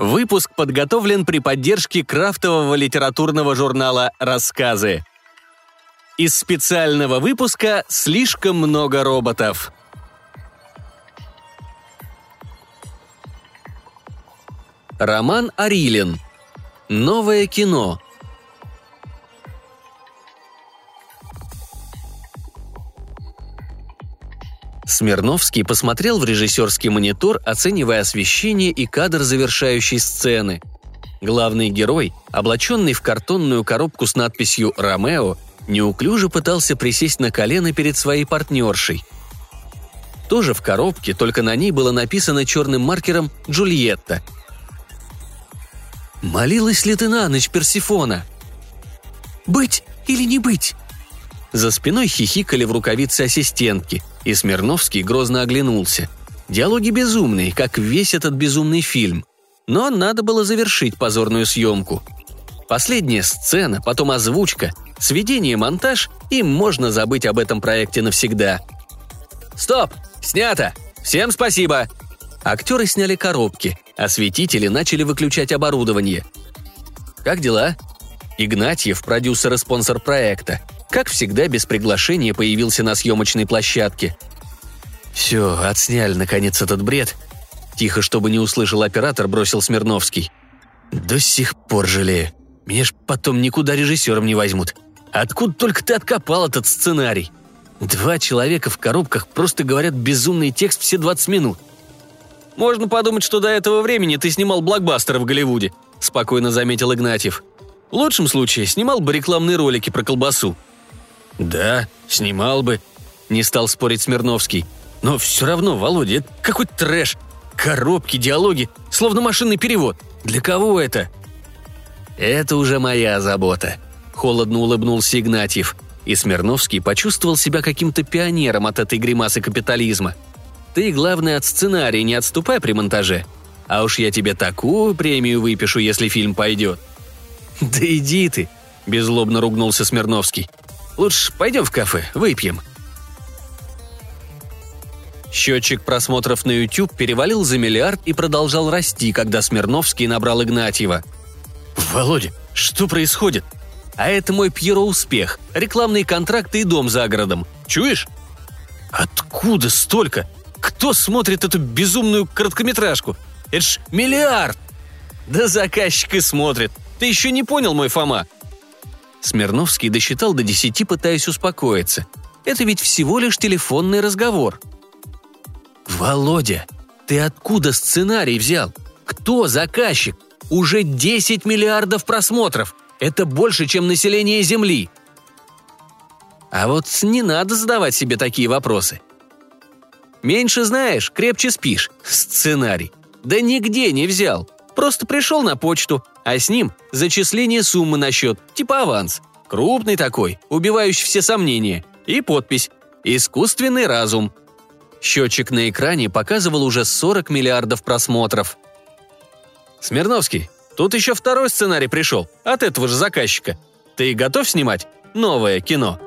Выпуск подготовлен при поддержке крафтового литературного журнала «Рассказы». Из специального выпуска «Слишком много роботов». Роман Арилин. Новое кино. Смирновский посмотрел в режиссерский монитор, оценивая освещение и кадр завершающей сцены. Главный герой, облаченный в картонную коробку с надписью «Ромео», неуклюже пытался присесть на колено перед своей партнершей. Тоже в коробке, только на ней было написано черным маркером «Джульетта». «Молилась ли ты на ночь, Персифона?» «Быть или не быть?» За спиной хихикали в рукавице ассистентки, и Смирновский грозно оглянулся. Диалоги безумные, как весь этот безумный фильм. Но надо было завершить позорную съемку. Последняя сцена, потом озвучка, сведение, монтаж, и можно забыть об этом проекте навсегда. «Стоп! Снято! Всем спасибо!» Актеры сняли коробки, осветители начали выключать оборудование. «Как дела?» Игнатьев, продюсер и спонсор проекта, как всегда, без приглашения появился на съемочной площадке. «Все, отсняли, наконец, этот бред», – тихо, чтобы не услышал оператор, бросил Смирновский. «До сих пор жалею. Меня ж потом никуда режиссером не возьмут. Откуда только ты откопал этот сценарий? Два человека в коробках просто говорят безумный текст все 20 минут. «Можно подумать, что до этого времени ты снимал блокбастеры в Голливуде», – спокойно заметил Игнатьев. «В лучшем случае снимал бы рекламные ролики про колбасу». «Да, снимал бы», – не стал спорить Смирновский. «Но все равно, Володя, это какой трэш. Коробки, диалоги, словно машинный перевод. Для кого это?» «Это уже моя забота», – холодно улыбнулся Игнатьев. И Смирновский почувствовал себя каким-то пионером от этой гримасы капитализма. «Ты, главное, от сценария не отступай при монтаже. А уж я тебе такую премию выпишу, если фильм пойдет». «Да иди ты», – беззлобно ругнулся Смирновский. Лучше пойдем в кафе, выпьем». Счетчик просмотров на YouTube перевалил за миллиард и продолжал расти, когда Смирновский набрал Игнатьева. «Володя, что происходит? А это мой Пьеро-успех, рекламные контракты и дом за городом. Чуешь?» «Откуда столько? Кто смотрит эту безумную короткометражку? Это ж миллиард!» «Да заказчик и смотрит. Ты еще не понял, мой Фома?» Смирновский досчитал до десяти, пытаясь успокоиться. Это ведь всего лишь телефонный разговор. «Володя, ты откуда сценарий взял? Кто заказчик? Уже 10 миллиардов просмотров. Это больше, чем население Земли». А вот не надо задавать себе такие вопросы. Меньше знаешь, крепче спишь. Сценарий. Да нигде не взял. Просто пришел на почту, а с ним зачисление суммы на счет, типа аванс. Крупный такой, убивающий все сомнения. И подпись «Искусственный разум». Счетчик на экране показывал уже 40 миллиардов просмотров. «Смирновский, тут еще второй сценарий пришел, от этого же заказчика. Ты готов снимать новое кино?»